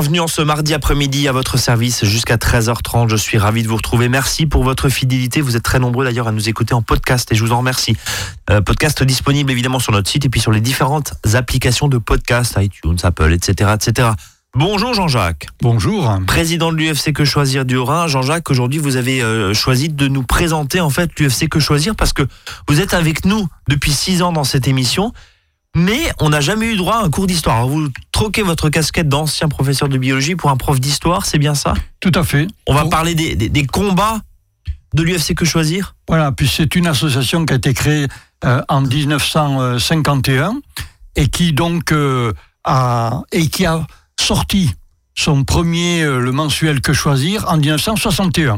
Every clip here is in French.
Bienvenue en ce mardi après-midi à votre service jusqu'à 13h30. Je suis ravi de vous retrouver. Merci pour votre fidélité. Vous êtes très nombreux d'ailleurs à nous écouter en podcast et je vous en remercie. Euh, podcast disponible évidemment sur notre site et puis sur les différentes applications de podcast, iTunes, Apple, etc. etc. Bonjour Jean-Jacques. Bonjour. Président de l'UFC Que Choisir du Rhin. Jean-Jacques, aujourd'hui vous avez euh, choisi de nous présenter en fait l'UFC Que Choisir parce que vous êtes avec nous depuis six ans dans cette émission. Mais on n'a jamais eu droit à un cours d'histoire. Vous troquez votre casquette d'ancien professeur de biologie pour un prof d'histoire, c'est bien ça? Tout à fait. On va parler des, des- des combats de l'UFC Que Choisir? Voilà, puis c'est une association qui a été créée euh, en 1951 et qui donc euh, a et qui a sorti son premier euh, le mensuel Que Choisir en 1961.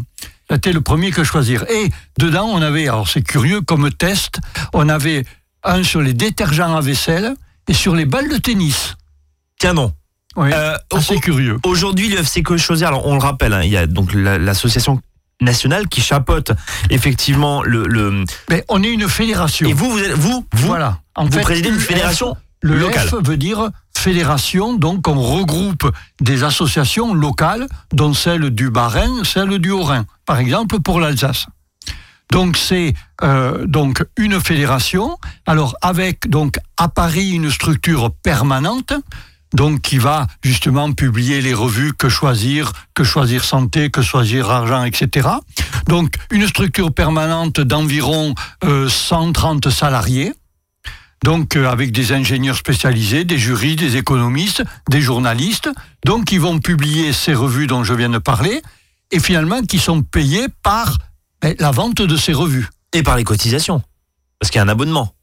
C'était le premier Que Choisir. Et dedans, on avait, alors c'est curieux comme test, on avait un sur les détergents à vaisselle et sur les balles de tennis. Tiens non. Oui, Euh, assez au- curieux. Aujourd'hui, l'UFC Choisir, alors on le rappelle, hein, il y a donc la- l'association nationale qui chapeaute effectivement le... le- Mais on est une fédération. Et vous, vous êtes, vous, vous, voilà. En vous fait, présidez une fédération Le locale. F veut dire fédération, donc on regroupe des associations locales, dont celle du Bas-Rhin, celle du Haut-Rhin, par exemple pour l'Alsace. Donc c'est euh, donc une fédération, alors avec donc à Paris une structure permanente, donc qui va justement publier les revues que choisir, que choisir santé, que choisir argent, etc. Donc une structure permanente d'environ euh, 130 salariés. Donc euh, avec des ingénieurs spécialisés, des jurys, des économistes, des journalistes, donc qui vont publier ces revues dont je viens de parler, et finalement qui sont payés par la vente de ces revues. et par les cotisations. Parce qu'il y a un abonnement.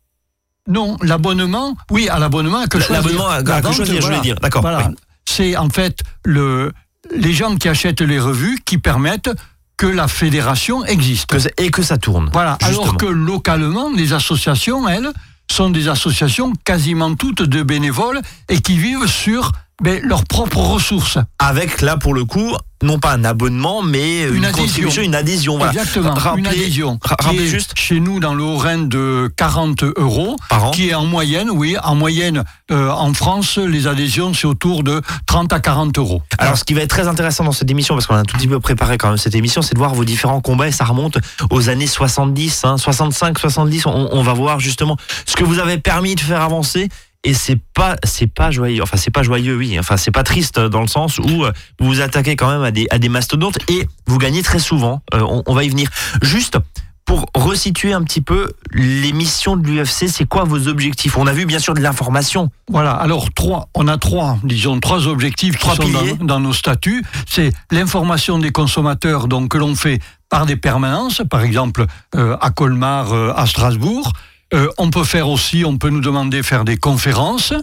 Non, l'abonnement, oui, à l'abonnement à. L'abonnement à- je voulais dire. D'accord, Voilà. oui. C'est en fait le, les gens qui achètent les revues qui permettent que la fédération existe. Que et que ça tourne. Voilà. justement. Alors que localement, les associations, elles, sont des associations quasiment toutes de bénévoles et qui vivent sur ben, leurs propres ressources. Avec là pour le coup, non pas un abonnement, mais une, Une adhésion. contribution, une adhésion. Voilà. Exactement, Rappelez- une adhésion. rappelez juste chez nous dans le Haut-Rhin de 40 euros, par an. qui est en moyenne, oui, en moyenne euh, en France, les adhésions, c'est autour de 30 à 40 euros. Alors, ce qui va être très intéressant dans cette émission, parce qu'on a un tout petit peu préparé quand même cette émission, c'est de voir vos différents combats et ça remonte aux années 70, hein, 65, 70. On, on va voir justement ce que vous avez permis de faire avancer. Et c'est pas, c'est pas joyeux. Enfin, c'est pas joyeux, oui. Enfin, c'est pas triste dans le sens où euh, vous vous attaquez quand même à des, à des mastodontes et vous gagnez très souvent. Euh, on, on va y venir. Juste pour resituer un petit peu les missions de l'UFC, c'est quoi vos objectifs? On a vu bien sûr de l'information. Voilà, alors trois, on a trois, disons, trois objectifs qui Trois sont piliers. dans, dans nos statuts. C'est l'information des consommateurs, donc que l'on fait par des permanences, par exemple euh, à Colmar, euh, à Strasbourg. Euh, on peut faire aussi, on peut nous demander de faire des conférences.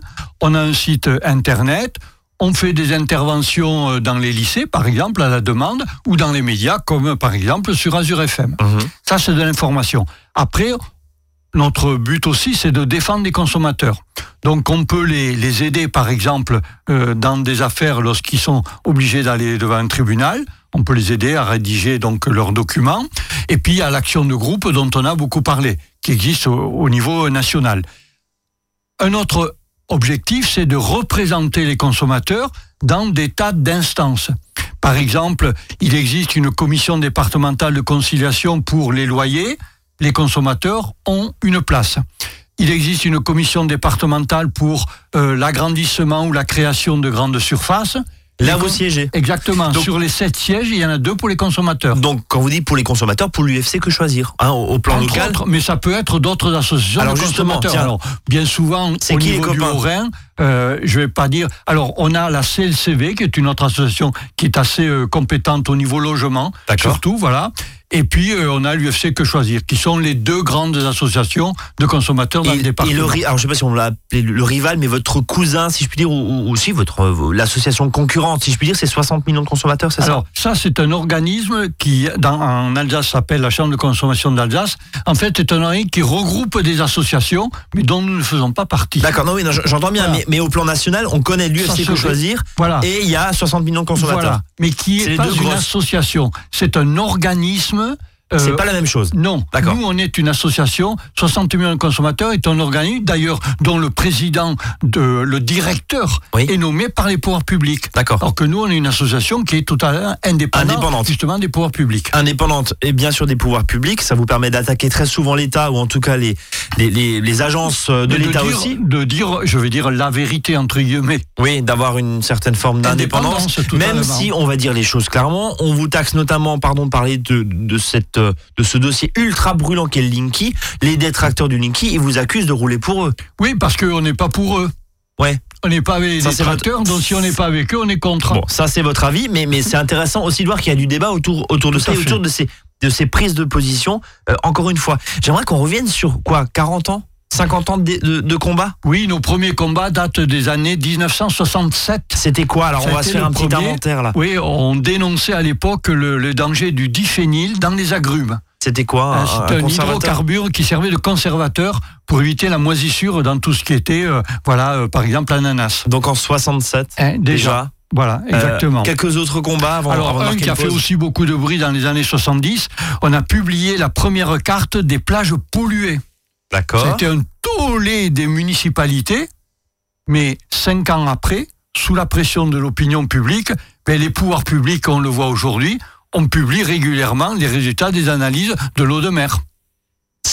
On a un site internet. On fait des interventions euh, dans les lycées, par exemple, à la demande, ou dans les médias, comme par exemple sur Azure FM. Ça, c'est de l'information. Après, notre but aussi, c'est de défendre les consommateurs. Donc, on peut les, les aider, par exemple, euh, dans des affaires lorsqu'ils sont obligés d'aller devant un tribunal. On peut les aider à rédiger donc leurs documents. Et puis, a l'action de groupe dont on a beaucoup parlé, qui existe au, au niveau national. Un autre objectif, c'est de représenter les consommateurs dans des tas d'instances. Par exemple, il existe une commission départementale de conciliation pour les loyers. Les consommateurs ont une place. Il existe une commission départementale pour euh, l'agrandissement ou la création de grandes surfaces. Là, vous siégez. Exactement. Donc- Sur les sept sièges, il y en a deux pour les consommateurs. Donc, quand vous dites pour les consommateurs, pour l'UFC, que choisir hein, au, au plan Entre local autres, mais ça peut être d'autres associations Alors de justement, consommateurs. tiens. alors, bien souvent, C'est au qui niveau du Haut-Rhin, euh, je vais pas dire. Alors, on a la CLCV, qui est une autre association qui est assez euh, compétente au niveau logement, surtout, voilà. Et puis, euh, on a l'UFC Que Choisir, qui sont les deux grandes associations de consommateurs dans Et, le et département. le, ri- alors je sais pas si on l'a appelé le, le rival, mais votre cousin, si je puis dire, ou, aussi votre euh, l'association concurrente, si je puis dire, c'est 60 millions de consommateurs, c'est ça? Alors, ça, c'est un organisme qui, dans, en Alsace, s'appelle la Chambre de consommation d'Alsace. En fait, c'est un organisme qui regroupe des associations, mais dont nous ne faisons pas partie. D'accord, non, oui, non, j'entends bien, Voilà. mais, mais au plan national, on connaît l'UFC fait. choisir, Voilà. et il y a 60 millions de consommateurs. Voilà. Mais qui C'est n'est les pas une association. C'est un organisme euh, C'est pas la même chose. Non, D'accord. nous on est une association, 60 millions de consommateurs est un organisme d'ailleurs dont le président, de, le directeur Oui. est nommé par les pouvoirs publics. D'accord. Alors que nous on est une association qui est totalement indépendante, Indépendante. justement des pouvoirs publics. indépendante et bien sûr des pouvoirs publics. Ça vous permet d'attaquer très souvent l'État ou en tout cas les, les, les, les agences de l'État aussi. De dire, je vais dire la vérité entre guillemets. Oui, d'avoir une certaine forme d'indépendance. Même si on va dire les choses clairement, on vous taxe notamment, pardon, de parler de, de, cette, euh, de ce dossier ultra brûlant qu'est le Linky. Les détracteurs du Linky, ils vous accusent de rouler pour eux. Oui, parce qu'on n'est pas pour eux. Ouais. On n'est pas avec Ça, les c'est votre- tracteurs, donc si on n'est pas avec eux, on est contre. Bon, ça c'est votre avis, mais, mais c'est intéressant aussi de voir qu'il y a du débat autour, autour de ça, et autour de ces, de ces prises de position. Euh, encore une fois, j'aimerais qu'on revienne sur quoi 40 ans? 50 ans de, de- de combat? Oui, nos premiers combats datent des années 1967. C'était quoi? Alors Ça on va se faire un petit inventaire là. Oui, on dénonçait à l'époque le, le danger du diphényle dans les agrumes. C'était quoi? Un, un hydrocarbure qui servait de conservateur pour éviter la moisissure dans tout ce qui était, euh, voilà, euh, par exemple, l'ananas. Donc en 67 Hein, déjà. déjà. Voilà, Euh, exactement. quelques autres combats avant, Alors, avant un qui a fait aussi beaucoup de bruit dans les années 70, on a publié la première carte des plages polluées. D'accord. C'était un tollé des municipalités, mais cinq ans après, sous la pression de l'opinion publique, ben, les pouvoirs publics, on le voit aujourd'hui, on publie régulièrement les résultats des analyses de l'eau de mer.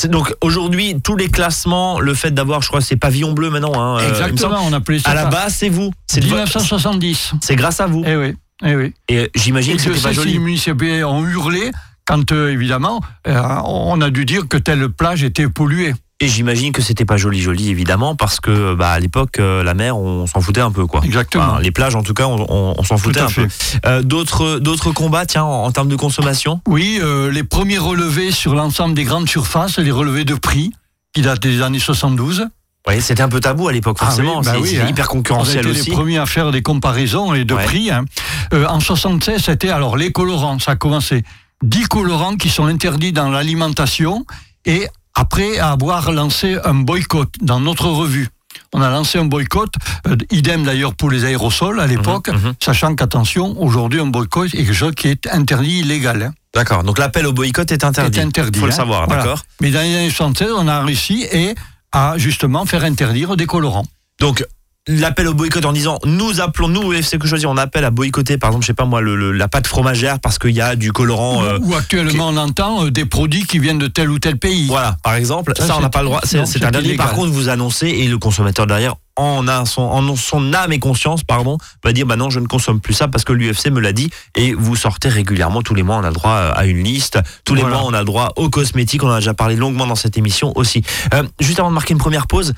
Donc aujourd'hui, tous les classements, le fait d'avoir, je crois, ces pavillons bleus maintenant. hein, euh, il me semble. Exactement, on appelait ça. À la base, c'est vous. C'est de votre- 1970. c'est grâce à vous. Eh oui, eh oui. Et j'imagine Et que c'était pas joli. les municipalités ont hurlé quand, euh, évidemment, euh, on a dû dire que telle plage était polluée. Et j'imagine que c'était pas joli, joli évidemment, parce que bah, à l'époque, euh, la mer, on s'en foutait un peu, quoi. Exactement. Enfin, les plages, en tout cas, on, on- on s'en foutait un peu. Euh, d'autres, d'autres combats, tiens, en, en termes de consommation? Oui, euh, les premiers relevés sur l'ensemble des grandes surfaces, les relevés de prix, qui datent des années 72. Oui, c'était un peu tabou à l'époque, Ah forcément. oui, bah c'est oui, hein. hyper On a concurrentiel été aussi. les premiers à faire des comparaisons et de Ouais. prix. hein. Euh, en 76, c'était alors les colorants. Ça a commencé 10 colorants qui sont interdits dans l'alimentation et après avoir lancé un boycott dans notre revue. On a lancé un boycott, euh, idem d'ailleurs pour les aérosols à l'époque, mhm. sachant qu'attention, aujourd'hui un boycott est quelque chose qui est interdit, illégal. hein. D'accord. Donc l'appel au boycott est interdit. Interdit, Faut le hein. savoir, Voilà. d'accord. Mais dans les années 76, on a réussi et à justement faire interdire des colorants. Donc l'appel au boycott en disant nous appelons nous UFC que choisir. On appelle à boycotter par exemple je sais pas moi le, le- la pâte fromagère parce qu'il y a du colorant euh, Ou actuellement, on entend euh, des produits qui viennent de tel ou tel pays. voilà par exemple ça, Ça, on n'a pas le droit. C'est interdit. par contre vous annoncez et le consommateur derrière en a son en son âme et conscience pardon va dire bah non je ne consomme plus ça parce que l'UFC me l'a dit. Et vous sortez régulièrement tous les mois on a le droit euh, à une liste. Tous les mois on a le droit aux cosmétiques. On en a déjà parlé longuement dans cette émission aussi. Euh, juste avant de marquer une première pause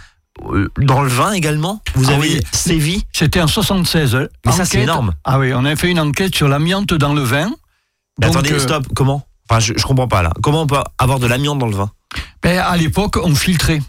dans le vin également vous Ah avez oui. sévi C'était en 76. euh, Mais ça, c'est énorme. Ah oui, on avait fait une enquête sur l'amiante dans le vin. Mais Donc, attendez, euh, stop, comment? Enfin, je, je comprends pas là. Comment on peut avoir de l'amiante dans le vin? Ben, à l'époque, on filtrait.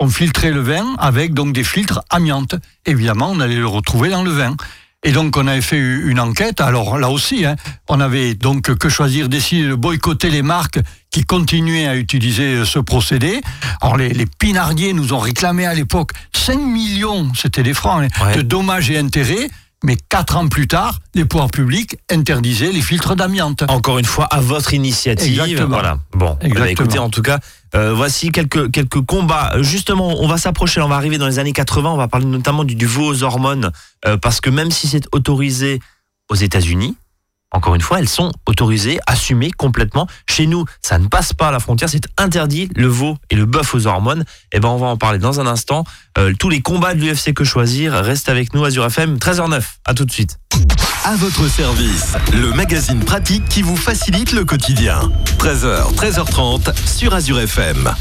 On filtrait le vin avec donc des filtres amiante. Évidemment, on allait le retrouver dans le vin. Et donc, on avait fait une enquête. Alors là aussi, hein, on avait donc que choisir, décider de boycotter les marques qui continuaient à utiliser euh, ce procédé. Alors, les, les pinardiers nous ont réclamé à l'époque 5 millions, c'était des francs, hein, Ouais. de dommages et intérêts. Mais quatre ans plus tard, les pouvoirs publics interdisaient les filtres d'amiante. Encore une fois, à votre initiative. Exactement. Voilà. Bon, eh ben, écoutez, en tout cas, euh, voici quelques, quelques combats. Justement, on va s'approcher, on va arriver dans les années 80, on va parler notamment du, du veau aux hormones, euh, parce que même si c'est autorisé aux États-Unis, encore une fois, elles sont autorisées, assumées complètement. Chez nous, ça ne passe pas à la frontière, c'est interdit, le veau et le bœuf aux hormones. Et ben, on va en parler dans un instant. Euh, tous les combats de l'UFC que choisir, reste avec nous, Azure FM, 13h09. À tout de suite. À votre service, le magazine pratique qui vous facilite le quotidien. 13h, 13h30 sur Azure FM.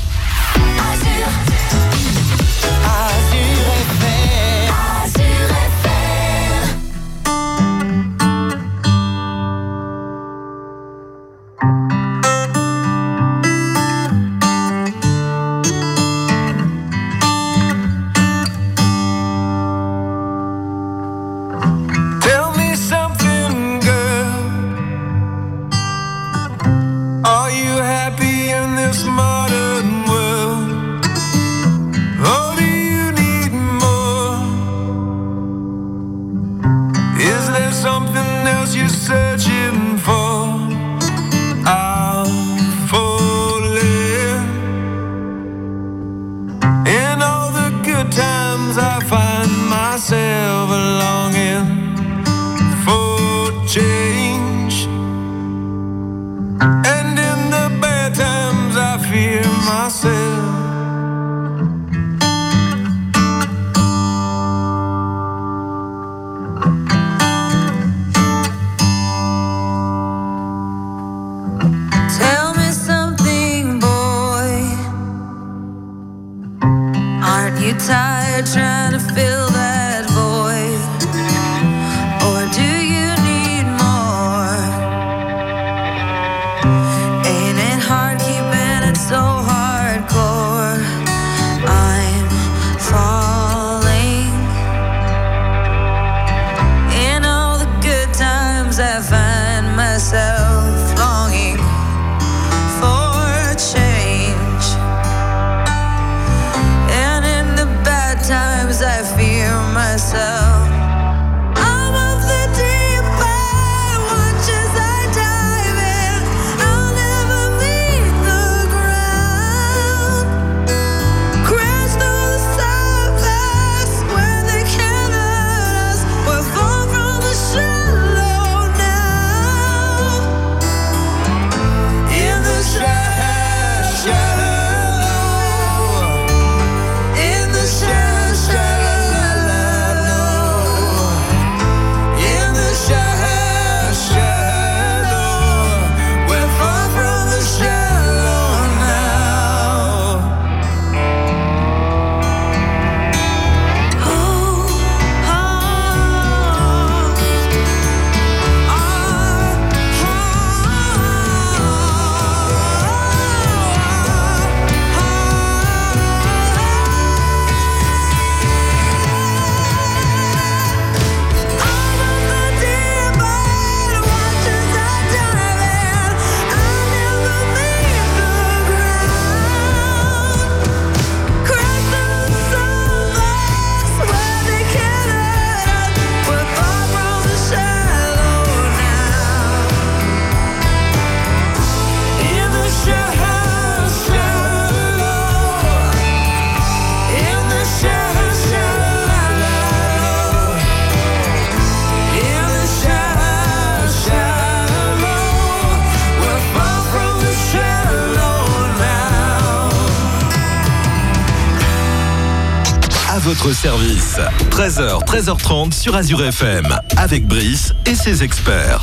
Votre service. 13h, 13h30 sur Azure FM, avec Brice et ses experts.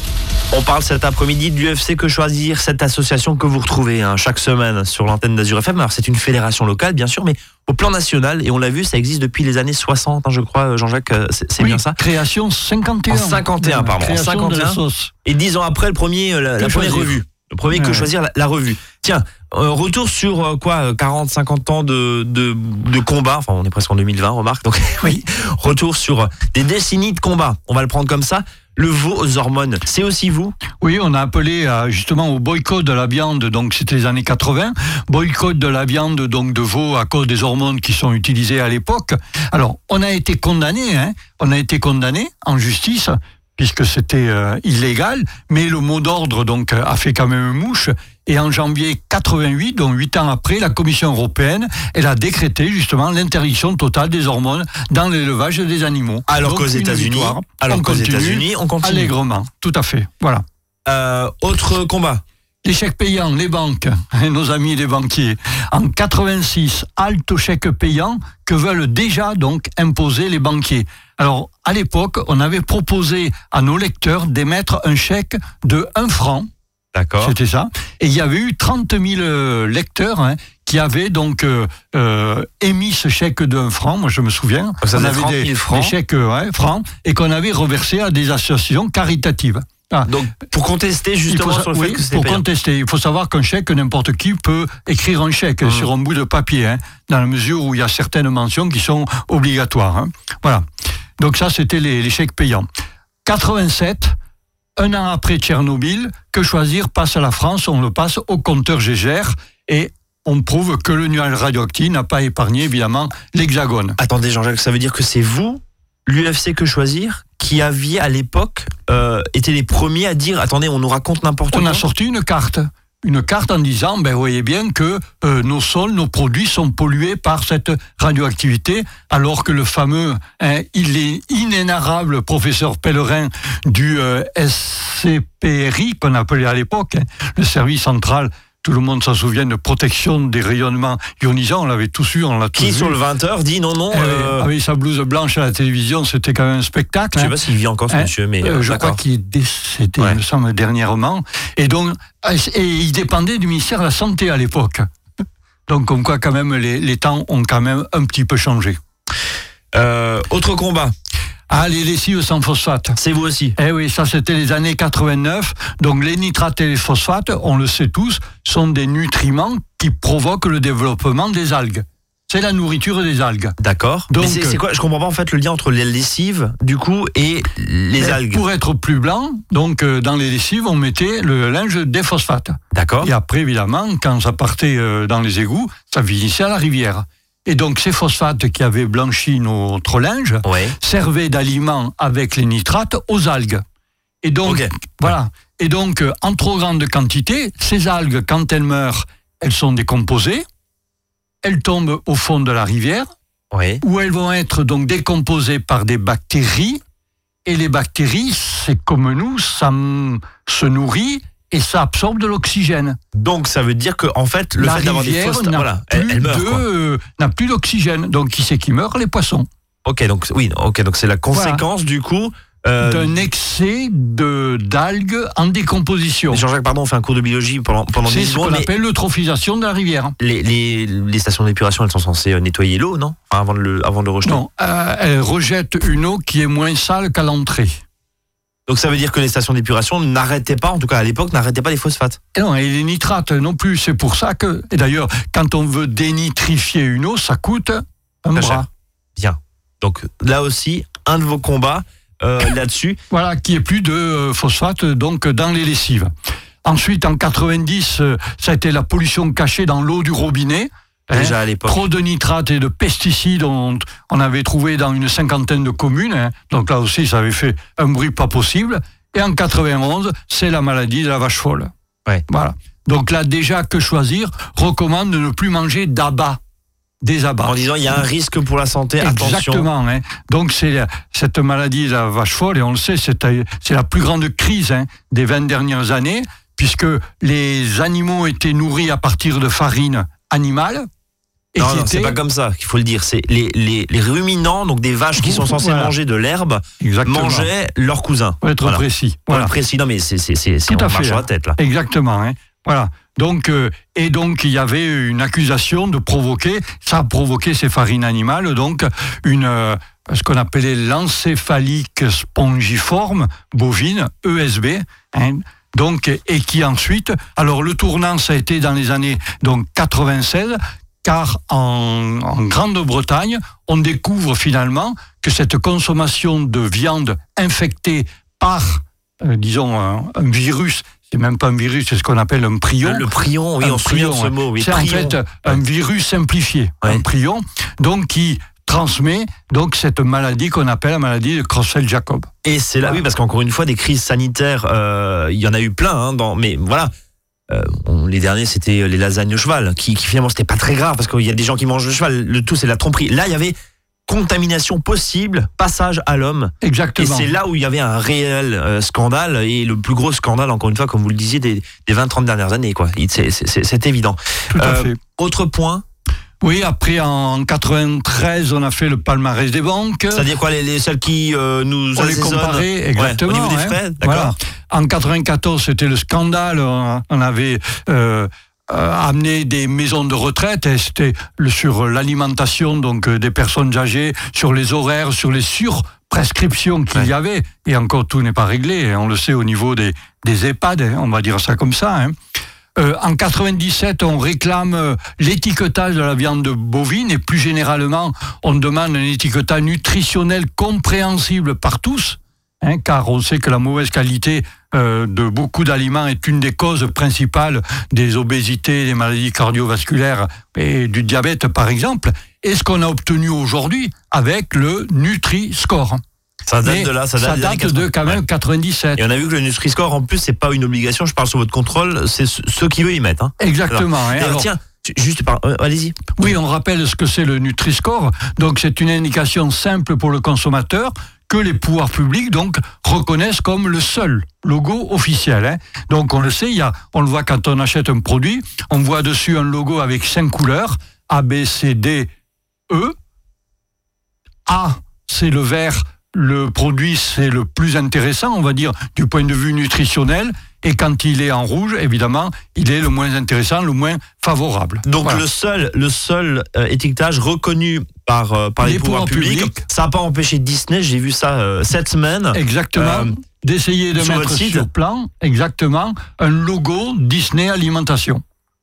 On parle cet après-midi de l'UFC Que Choisir, cette association que vous retrouvez hein, chaque semaine sur l'antenne d'Azur FM. Alors c'est une fédération locale, bien sûr, mais au plan national, et on l'a vu, ça existe depuis les années 60, hein, je crois, Jean-Jacques, euh, c'est Oui, bien ça? Création 51. En 51, pardon, en Création 51. de la sauce. Et dix ans après, le premier, euh, la, première choisir. revue. Le premier que choisir, la, la revue. Tiens, euh, retour sur euh, quoi, euh, 40, 50 ans de, de, combat. Enfin, on est presque en 2020, remarque. Donc, oui, retour sur euh, des décennies de combat. On va le prendre comme ça. Le veau aux hormones, c'est aussi vous? Oui, on a appelé euh, justement au boycott de la viande, donc c'était les années 80, boycott de la viande donc de veau à cause des hormones qui sont utilisées à l'époque. Alors, on a été condamné, hein, on a été condamné en justice puisque c'était euh, illégal, mais le mot d'ordre donc euh, a fait quand même mouche. Et en janvier 88, donc huit ans après, la Commission européenne, elle a décrété justement l'interdiction totale des hormones dans l'élevage des animaux. Alors qu'aux États-Unis, alors On qu'aux continue États-Unis, on continue. allègrement, tout à fait. Voilà. Euh, autre combat. Les chèques payants, les banques, nos amis les banquiers. En 86, halte aux chèques payants que veulent déjà donc imposer les banquiers. Alors, à l'époque, on avait proposé à nos lecteurs d'émettre un chèque de 1 franc. D'accord. C'était ça. Et il y avait eu 30 000 euh, lecteurs hein, qui avaient donc euh, euh, émis ce chèque 1 franc. Moi, je me souviens. Ça on avait 30 000 des, francs. des chèques euh, ouais, francs et qu'on avait reversé à des associations caritatives. Ah. Donc, pour contester faut justement sa- sur le oui, fait que c'était pour payant. contester, il faut savoir qu'un chèque, n'importe qui peut écrire un chèque Mmh. sur un bout de papier, hein, dans la mesure où il y a certaines mentions qui sont obligatoires. hein. Voilà. Donc ça, c'était les, les chèques payants. 87, un an après Tchernobyl, que choisir passe à la France, on le passe au compteur Gégère et on prouve que le nuage radioactif n'a pas épargné évidemment l'hexagone. Attendez, Jean-Jacques, ça veut dire que c'est vous, l'UFC Que Choisir, qui aviez à l'époque euh, été les premiers à dire attendez, on nous raconte n'importe On quoi. a sorti une carte. Une carte en disant, ben, voyez bien que euh, nos sols, nos produits sont pollués par cette radioactivité, alors que le fameux, hein, il est inénarrable professeur Pellerin du euh, SCPRI, qu'on appelait à l'époque, hein, le service central, tout le monde s'en souvient, de protection des rayonnements ionisants, on l'avait tous eu, on l'a tous Qui vu. sur le 20h dit non, non. Eh euh, Avec sa blouse blanche à la télévision, c'était quand même un spectacle. Je sais hein. pas s'il vit encore ce Hein, monsieur, mais Euh, euh, je crois qu'il est décédé, Ouais. il me semble, dernièrement. Et donc, ah, et il dépendait du ministère de la Santé à l'époque. Donc, comme quoi, quand même, les, les temps ont quand même un petit peu changé. Euh, autre combat, Ah, les lessives sans phosphate. c'est vous aussi. Eh oui, ça c'était les années 89. Donc les nitrates et les phosphates, on le sait tous, sont des nutriments qui provoquent le développement des algues. C'est la nourriture des algues. D'accord. Donc, c'est quoi? Je comprends pas en fait le lien entre les lessives, du coup, et les Et algues. Pour être plus blanc, donc euh, dans les lessives, on mettait le linge des phosphates. D'accord. Et après, évidemment, quand ça partait euh, dans les égouts, ça finissait à la rivière. Et donc, ces phosphates qui avaient blanchi notre linge Ouais. servaient d'aliment avec les nitrates aux algues. Et donc, voilà. Et donc, euh, en trop grande quantité, ces algues, quand elles meurent, elles sont décomposées, elles tombent au fond de la rivière, où elles vont être donc décomposées par des bactéries. Et les bactéries, c'est comme nous, ça se nourrit et ça absorbe de l'oxygène. Donc ça veut dire que en fait le la fait d'avoir des voilà, de- euh, n'a plus d'oxygène. Donc qui c'est qui meurt Les poissons. Ok, donc oui, ok, donc c'est la conséquence du coup. euh, D'un excès de d'algues en décomposition. Jean-Jacques, pardon, on fait un cours de biologie pendant pendant C'est 10 ce qu'on appelle l'eutrophisation de la rivière. Les, les, les stations d'épuration, elles sont censées euh, nettoyer l'eau, non? Enfin, avant de le avant de le rejeter. Non, euh, elle rejette une eau qui est moins sale qu'à l'entrée. Donc ça veut dire que les stations d'épuration n'arrêtaient pas, en tout cas à l'époque, n'arrêtaient pas les phosphates. Et non, et les nitrates non plus. C'est pour ça que, et d'ailleurs, quand on veut dénitrifier une eau, ça coûte un bras. cher. Bien. Donc là aussi, un de vos combats euh, là-dessus. Voilà, qui est plus de euh, phosphate donc dans les lessives. Ensuite, en 90, euh, ça a été la pollution cachée dans l'eau du robinet. Hein, Déjà à l'époque. Trop de nitrates et de pesticides, on, on avait trouvé dans une cinquantaine de communes. hein. Donc là aussi, ça avait fait un bruit pas possible. Et en 91, c'est la maladie de la vache folle. Ouais. Voilà. Donc là, déjà, que choisir recommande de ne plus manger d'abats, des abats. En disant il y a un risque pour la santé, attention. Exactement. hein. Donc c'est cette maladie de la vache folle, et on le sait, c'est la plus grande crise hein, des 20 dernières années, puisque les animaux étaient nourris à partir de farine animale, Non, qui non, c'est pas comme ça qu'il faut le dire. C'est les, les, les ruminants, donc des vaches qui sont censées Voilà. manger de l'herbe, mangeaient leurs cousins. Pour être Voilà. précis. Pour être précis, non mais c'est on à marche sur hein. la tête là. Exactement. hein. Voilà. Donc, euh, et donc, il y avait une accusation de provoquer, ça a provoqué ces farines animales, donc une, euh, ce qu'on appelait l'encéphalique spongiforme bovine, ESB, hein, donc, et qui ensuite, alors le tournant, ça a été dans les années donc 96, car en, en Grande-Bretagne, on découvre finalement que cette consommation de viande infectée par, euh, disons, un, un virus, c'est même pas un virus, c'est ce qu'on appelle un prion. Le prion, oui, Un on se souvient de prion, ce mot. Oui, C'est en fait un virus simplifié, Ouais. un prion, donc qui transmet donc cette maladie qu'on appelle la maladie de Creutzfeldt-Jacob. Et c'est là, oui, parce qu'encore une fois, des crises sanitaires, euh, il y en a eu plein, hein, dans, mais voilà. Euh, on- les derniers, c'était les lasagnes au cheval, qui, qui finalement, c'était pas très grave, parce qu'il y a des gens qui mangent le cheval, le tout, c'est la tromperie. Là, il y avait contamination possible, passage à l'homme. Et Exactement. c'est là où il y avait un réel euh, scandale, et le plus gros scandale, encore une fois, comme vous le disiez, des, des 20-30 dernières années, quoi. C'est- évident. Tout à Euh, fait. Autre point, Oui, après en 93, on a fait le palmarès des banques. c'est-à-dire quoi, les, les celles qui euh, nous On les Ouais, exactement. au niveau des hein. frais, d'accord. Voilà. En 94, c'était le scandale. On on avait euh, euh, amené des maisons de retraite. et C'était sur l'alimentation donc euh, des personnes âgées, sur les horaires, sur les surprescriptions qu'il Ouais. y avait. Et encore, tout n'est pas réglé. hein. On le sait au niveau des, des EHPAD. hein, on va dire ça comme ça. hein. Euh, en 97, on réclame euh, l'étiquetage de la viande bovine et plus généralement, on demande un étiquetage nutritionnel compréhensible par tous, hein, car on sait que la mauvaise qualité euh, de beaucoup d'aliments est une des causes principales des obésités, des maladies cardiovasculaires et du diabète par exemple. Et ce qu'on a obtenu aujourd'hui avec le Nutri-Score. Ça date Mais de là, ça date, de 80. quand même Ouais. 97. Et on a vu que le Nutri-Score, en plus, c'est pas une obligation, je parle sur votre contrôle, c'est ce- ceux qui veulent y mettre. Hein. Exactement. hein. Et alors, Alors- tiens, juste par. euh, Allez-y. Oui, on rappelle ce que c'est le Nutri-Score. Donc, c'est une indication simple pour le consommateur que les pouvoirs publics donc reconnaissent comme le seul logo officiel. hein. Donc, on le sait, il y a, on le voit quand on achète un produit, on voit dessus un logo avec cinq couleurs A, B, C, D, E. A, c'est le vert. Le produit, c'est le plus intéressant, on va dire, du point de vue nutritionnel. Et quand il est en rouge, évidemment, il est le moins intéressant, le moins favorable. Donc Voilà. le seul, le seul euh, étiquetage reconnu par, euh, par les, Les pouvoirs pouvoirs publics, ça n'a pas empêché Disney, j'ai vu ça euh, cette semaine. Exactement. D'essayer de sur mettre sur plan, exactement, un logo Disney Alimentation.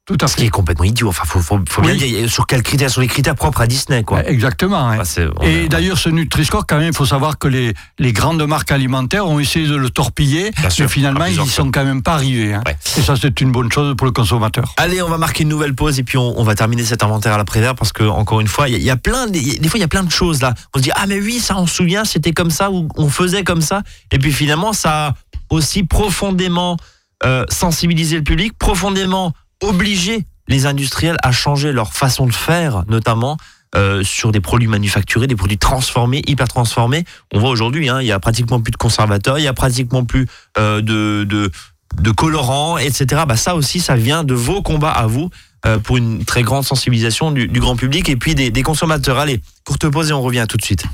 Tout à Ce qui est complètement idiot. Enfin, faut, faut, faut Oui. bien dire sur quels critères, sur les critères propres à Disney, quoi. Exactement. hein. Enfin, Et d'ailleurs, ce Nutri-Score, quand même, il faut savoir que les, les grandes marques alimentaires ont essayé de le torpiller, Bien sûr, mais finalement, ils n'y sont quand même pas arrivés. hein. Ouais. Et ça, c'est une bonne chose pour le consommateur. Allez, on va marquer une nouvelle pause et puis on, on va terminer cet inventaire à la prévère parce que encore une fois, il y, a- il y a plein, de- y des fois il y a plein de choses là. On se dit ah mais oui, ça on se souvient, c'était comme ça ou on faisait comme ça. Et puis finalement, ça a aussi profondément euh, sensibilisé le public, profondément obligé les industriels à changer leur façon de faire, notamment. euh, sur des produits manufacturés, des produits transformés, hyper transformés. On voit aujourd'hui, hein, il y a pratiquement plus de conservateurs, il y a pratiquement plus euh, de, de, de colorants, etc. Bah, ça aussi, ça vient de vos combats à vous euh, pour une très grande sensibilisation du, du grand public et puis des, des consommateurs. Allez, courte pause et on revient tout de suite.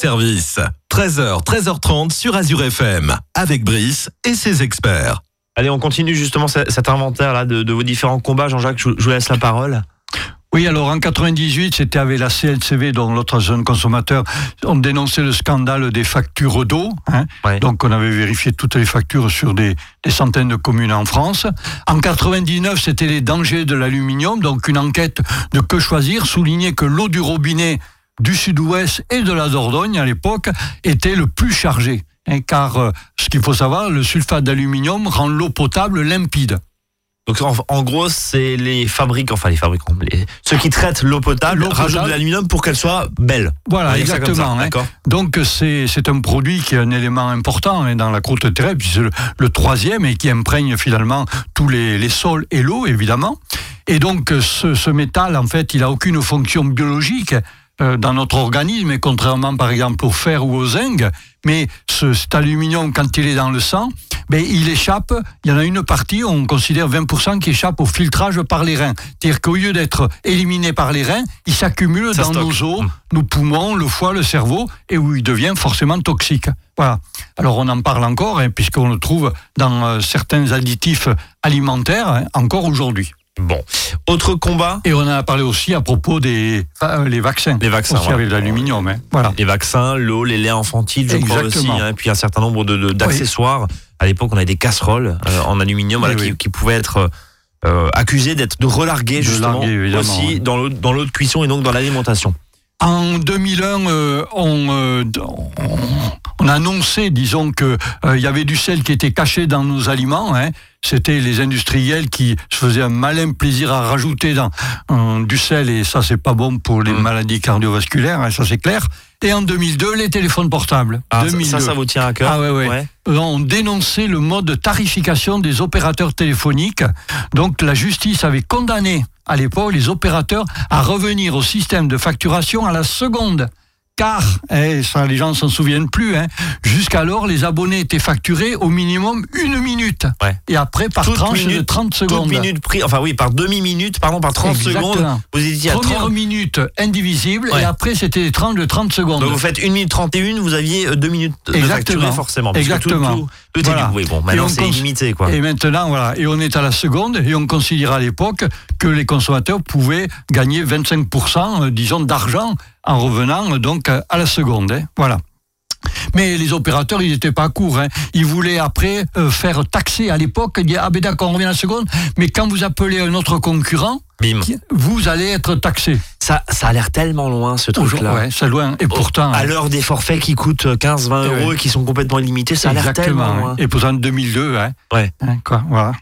Service. 13h, 13h30 sur Azure FM, avec Brice et ses experts. Allez, on continue justement ce- cet inventaire là de, de vos différents combats. Jean-Jacques, je, vous laisse la parole. Oui, alors en 98, c'était avec la CLCV, dont l'autre jeune consommateur, on dénonçait le scandale des factures d'eau. hein. Donc on avait vérifié toutes les factures sur des, des centaines de communes en France. En 99, c'était les dangers de l'aluminium. Donc une enquête de Que choisir soulignait que l'eau du robinet du sud-ouest et de la Dordogne à l'époque était le plus chargé. hein, car euh, ce qu'il faut savoir, le sulfate d'aluminium rend l'eau potable limpide. Donc en, en gros, c'est les fabricants, enfin les fabricants, les- ceux qui traitent l'eau potable rajoutent de l'aluminium pour qu'elle soit belle. Voilà, ça exactement. hein. Donc c'est un produit qui est un élément important hein, dans la croûte terrestre, puis c'est le, le troisième et qui imprègne finalement tous les, les sols et l'eau, évidemment. Et donc ce, ce métal, en fait, il a aucune fonction biologique dans notre organisme, et contrairement par exemple au fer ou au zinc, mais ce, cet aluminium, quand il est dans le sang, ben, il échappe, il y en a une partie, on considère 20% qui échappe au filtrage par les reins. C'est-à-dire qu'au lieu d'être éliminé par les reins, il s'accumule dans stocke. nos os, Mm. nos poumons, le foie, le cerveau, et où il devient forcément toxique. Voilà. Alors on en parle encore, hein, puisqu'on le trouve dans euh, certains additifs alimentaires, hein, encore aujourd'hui. Bon. Autre combat, Et on en a parlé aussi à propos des euh, les vaccins. Les vaccins, Aussi voilà. avec l'aluminium. hein. Voilà. les vaccins, l'eau, les laits infantiles, je crois aussi, hein, puis un certain nombre de- de- d'accessoires. À l'époque, on avait des casseroles euh, en aluminium voilà, Oui, qui, pouvaient être euh, accusées d'être de relarguer De justement larguer, aussi ouais. dans l'eau dans l'eau de cuisson et donc dans l'alimentation. En 2001, euh, on, euh, on, on annonçait, disons que euh, il y avait du sel qui était caché dans nos aliments. hein. C'était les industriels qui se faisaient un malin plaisir à rajouter dans du sel et ça c'est pas bon pour les Mm. maladies cardiovasculaires, hein, ça c'est clair. Et en 2002, les téléphones portables. Ah, ça, 2002. ça, ça vous tient à cœur Ah ouais, ouais. Euh, On dénonçait le mode de tarification des opérateurs téléphoniques. Donc la justice avait condamné à l'époque les opérateurs à revenir au système de facturation à la seconde. Car, eh, ça les gens ne s'en souviennent plus, hein, jusqu'alors les abonnés étaient facturés au minimum une minute. Ouais. Et après par Toute tranche de minute, 30 Toute secondes. minute pris, enfin oui, par demi-minute, pardon, par 30 Exactement. secondes, vous étiez à Première 30. minute indivisible Ouais. et après c'était des tranches de 30 secondes. Donc vous faites 1 minute 31, vous aviez 2 minutes de Exactement. facturé forcément. tout- Exactement. Tout, tout est Voilà. du- Oui, bon, maintenant c'est cons- illimité quoi. Et maintenant, voilà, et on est à la seconde, et on considérait à l'époque que les consommateurs pouvaient gagner 25%, euh, disons, d'argent en revenant euh, donc à la seconde. hein. voilà. Mais les opérateurs, ils n'étaient pas courts. hein. Ils voulaient après euh, faire taxer à l'époque, dire ah ben d'accord, on revient à la seconde, mais quand vous appelez un autre concurrent, Bim. vous allez être taxé. Ça, ça a l'air tellement loin ce truc-là. Ouais, c'est loin. Et pourtant, à hein, l'heure des forfaits qui coûtent 15-20 Eh euros ouais. et qui sont complètement illimités, ça a l'air tellement loin. Et pourtant 2002, hein. Ouais. Hein, quoi, voilà.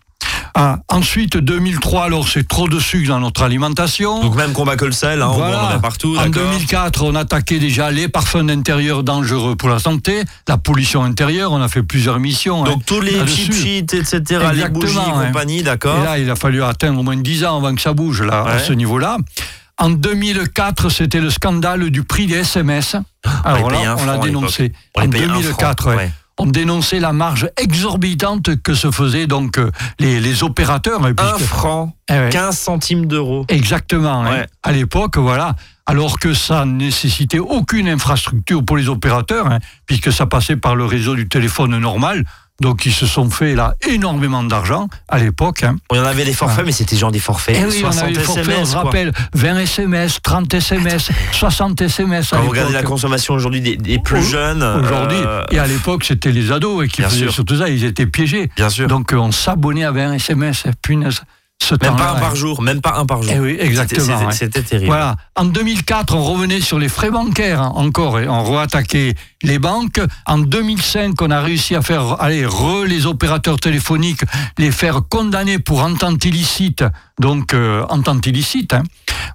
Ah, ensuite 2003, alors c'est trop de sucre dans notre alimentation. Donc même combat que le sel, hein, on en a partout, En d'accord 2004, on attaquait déjà les parfums d'intérieur dangereux pour la santé, la pollution intérieure. On a fait plusieurs missions. hein, Donc tous les sheets, etc., les Exactement, bougies et ouais. compagnie, Et d'accord là, il a fallu atteindre au moins 10 ans avant que ça bouge là, à ce niveau-là. En 2004, c'était le scandale du prix des SMS. Alors on les là, on l'a dénoncé. On les En payait un 2004, franc, ouais. On dénonçait la marge exorbitante que se faisaient donc euh, les, les opérateurs. hein, Un puisque- franc, Eh ouais. 15 centimes d'euros. Exactement. hein. À l'époque, voilà. Alors que ça nécessitait aucune infrastructure pour les opérateurs, hein, puisque ça passait par le réseau du téléphone normal. Donc ils se sont fait là énormément d'argent à l'époque. hein. On en avait des forfaits, mais c'était genre des forfaits. Eh oui, on 60 avait des forfaits, on SMS, se quoi. rappelle, 20 SMS, 30 SMS, 60 SMS. Quand vous regardez la consommation aujourd'hui des, des plus Au- jeunes. Aujourd'hui, euh, et à l'époque, c'était les ados et qui Bien faisaient sûr. surtout ça, ils étaient piégés. bien sûr. Donc euh, on s'abonnait à 20 SMS, punaise, ce même pas un par jour, même pas un par jour. Eh oui, exactement, C'était- ouais. Terrible. Voilà. En 2004, on revenait sur les frais bancaires hein, encore et on reattaquait les banques. En 2005, on a réussi à faire allez, re les opérateurs téléphoniques, les faire condamner pour entente illicite. Donc, euh, entente illicite. hein.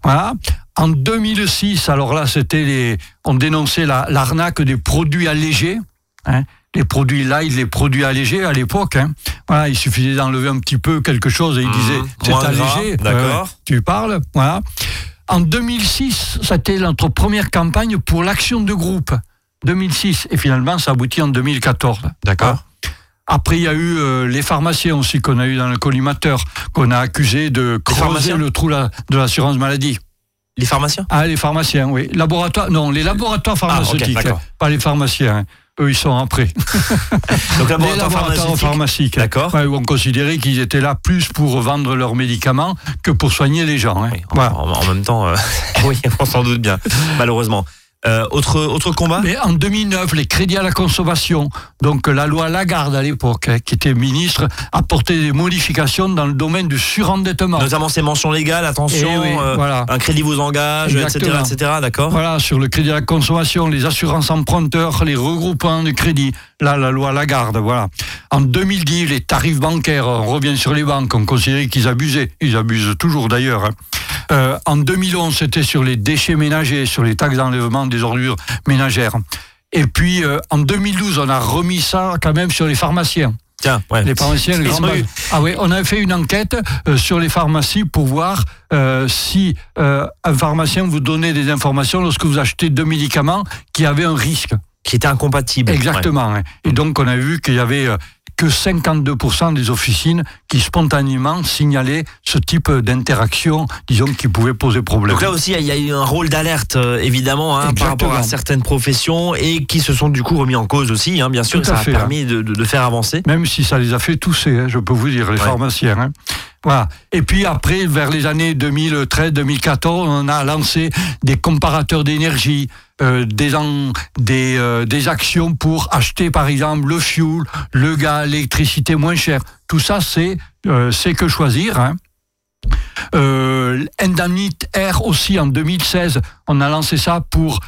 Voilà. En 2006, alors là, c'était les, on dénonçait la- l'arnaque des produits allégés. hein. Les produits light, les produits allégés à l'époque. hein. Voilà, il suffisait d'enlever un petit peu quelque chose et il Mmh, disait c'est allégé. d'accord. tu parles, voilà. En 2006, c'était notre première campagne pour l'action de groupe. 2006. Et finalement, ça aboutit en 2014. D'accord. Après, il y a eu euh, les pharmaciens aussi qu'on a eu dans le collimateur, qu'on a accusé de creuser le trou la- de l'assurance maladie. Les pharmaciens? Ah, les pharmaciens, oui. Laboratoire, non, les laboratoires pharmaceutiques, d'accord. pas les pharmaciens. hein. Eux, ils sont après. Donc laboratoires pharmaceutique. pharmaceutiques. D'accord. Ouais, on considérait qu'ils étaient là plus pour vendre leurs médicaments que pour soigner les gens. hein. Oui, en, Voilà. en- en même temps, euh, oui, on s'en doute bien, malheureusement. Euh, autre, autre combat Mais en 2009, les crédits à la consommation, donc la loi Lagarde à l'époque, hein, qui était ministre, apportait des modifications dans le domaine du surendettement. Notamment ces mentions légales, attention, Eh oui, euh, voilà. un crédit vous engage, etc., Exactement. etc., d'accord Voilà, sur le crédit à la consommation, les assurances emprunteurs, les regroupements de crédit. Là, la loi Lagarde, voilà. En 2010, les tarifs bancaires, on revient sur les banques, on considérait qu'ils abusaient. Ils abusent toujours d'ailleurs. hein. Euh, en 2011, c'était sur les déchets ménagers, sur les taxes d'enlèvement des ordures ménagères. Et puis, euh, en 2012, on a remis ça quand même sur les pharmaciens. Tiens, ouais. Les pharmaciens, les grands eu- Ah oui, on a fait une enquête euh, sur les pharmacies pour voir euh, si euh, un pharmacien vous donnait des informations lorsque vous achetez deux médicaments qui avaient un risque. qui était incompatible. Exactement. Et donc, on a vu qu'il y avait que 52% des officines qui spontanément signalaient ce type d'interaction, disons, qui pouvait poser problème. Donc là aussi, il y a eu un rôle d'alerte, euh, évidemment, hein, par rapport à certaines professions et qui se sont du coup remis en cause aussi, hein, bien sûr, Tout ça à a fait, permis de, de- de faire avancer. Même si ça les a fait tousser, hein, je peux vous dire, les Ouais. pharmaciens. hein. Voilà. Et puis après, vers les années 2013-2014, on a lancé des comparateurs d'énergie, euh, des, euh, des actions pour acheter par exemple le fuel, le gaz, l'électricité moins cher. Tout ça, c'est euh, c'est que choisir. Hein. Indemnite Air aussi en 2016, on a lancé ça pour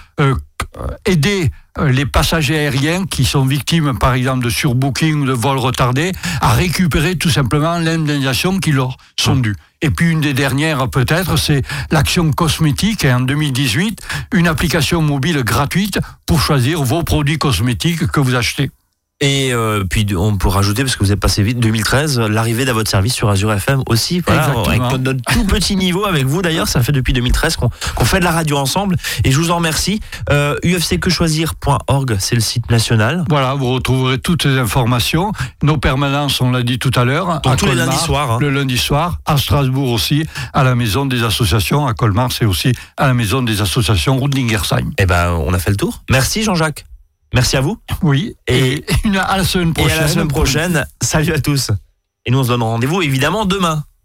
aider les passagers aériens qui sont victimes par exemple de surbooking ou de vols retardés à récupérer tout simplement l'indemnisation qui leur sont dues. Et puis une des dernières peut-être, c'est l'action cosmétique et en 2018, une application mobile gratuite pour choisir vos produits cosmétiques que vous achetez. Et euh, puis on peut rajouter, parce que vous êtes passé vite, 2013, l'arrivée d'à votre service sur Azure FM aussi, voilà, avec notre, notre tout petit niveau avec vous d'ailleurs, ça fait depuis 2013 qu'on fait de la radio ensemble et je vous en remercie. Euh, ufcquechoisir.org, c'est le site national. Voilà, vous retrouverez toutes ces informations. Nos permanences, on l'a dit tout à l'heure. Tous les Colmar, lundis soirs, hein. Le lundi soir, à Strasbourg aussi, à la maison des associations. À Colmar, c'est aussi à la maison des associations Rudlingersheim. Eh ben, on a fait le tour. Merci Jean-Jacques. Merci à vous. Oui, Et- et, une, à la semaine Et prochaine. à la semaine prochaine. Salut à tous. Et nous, on se donne rendez-vous évidemment demain.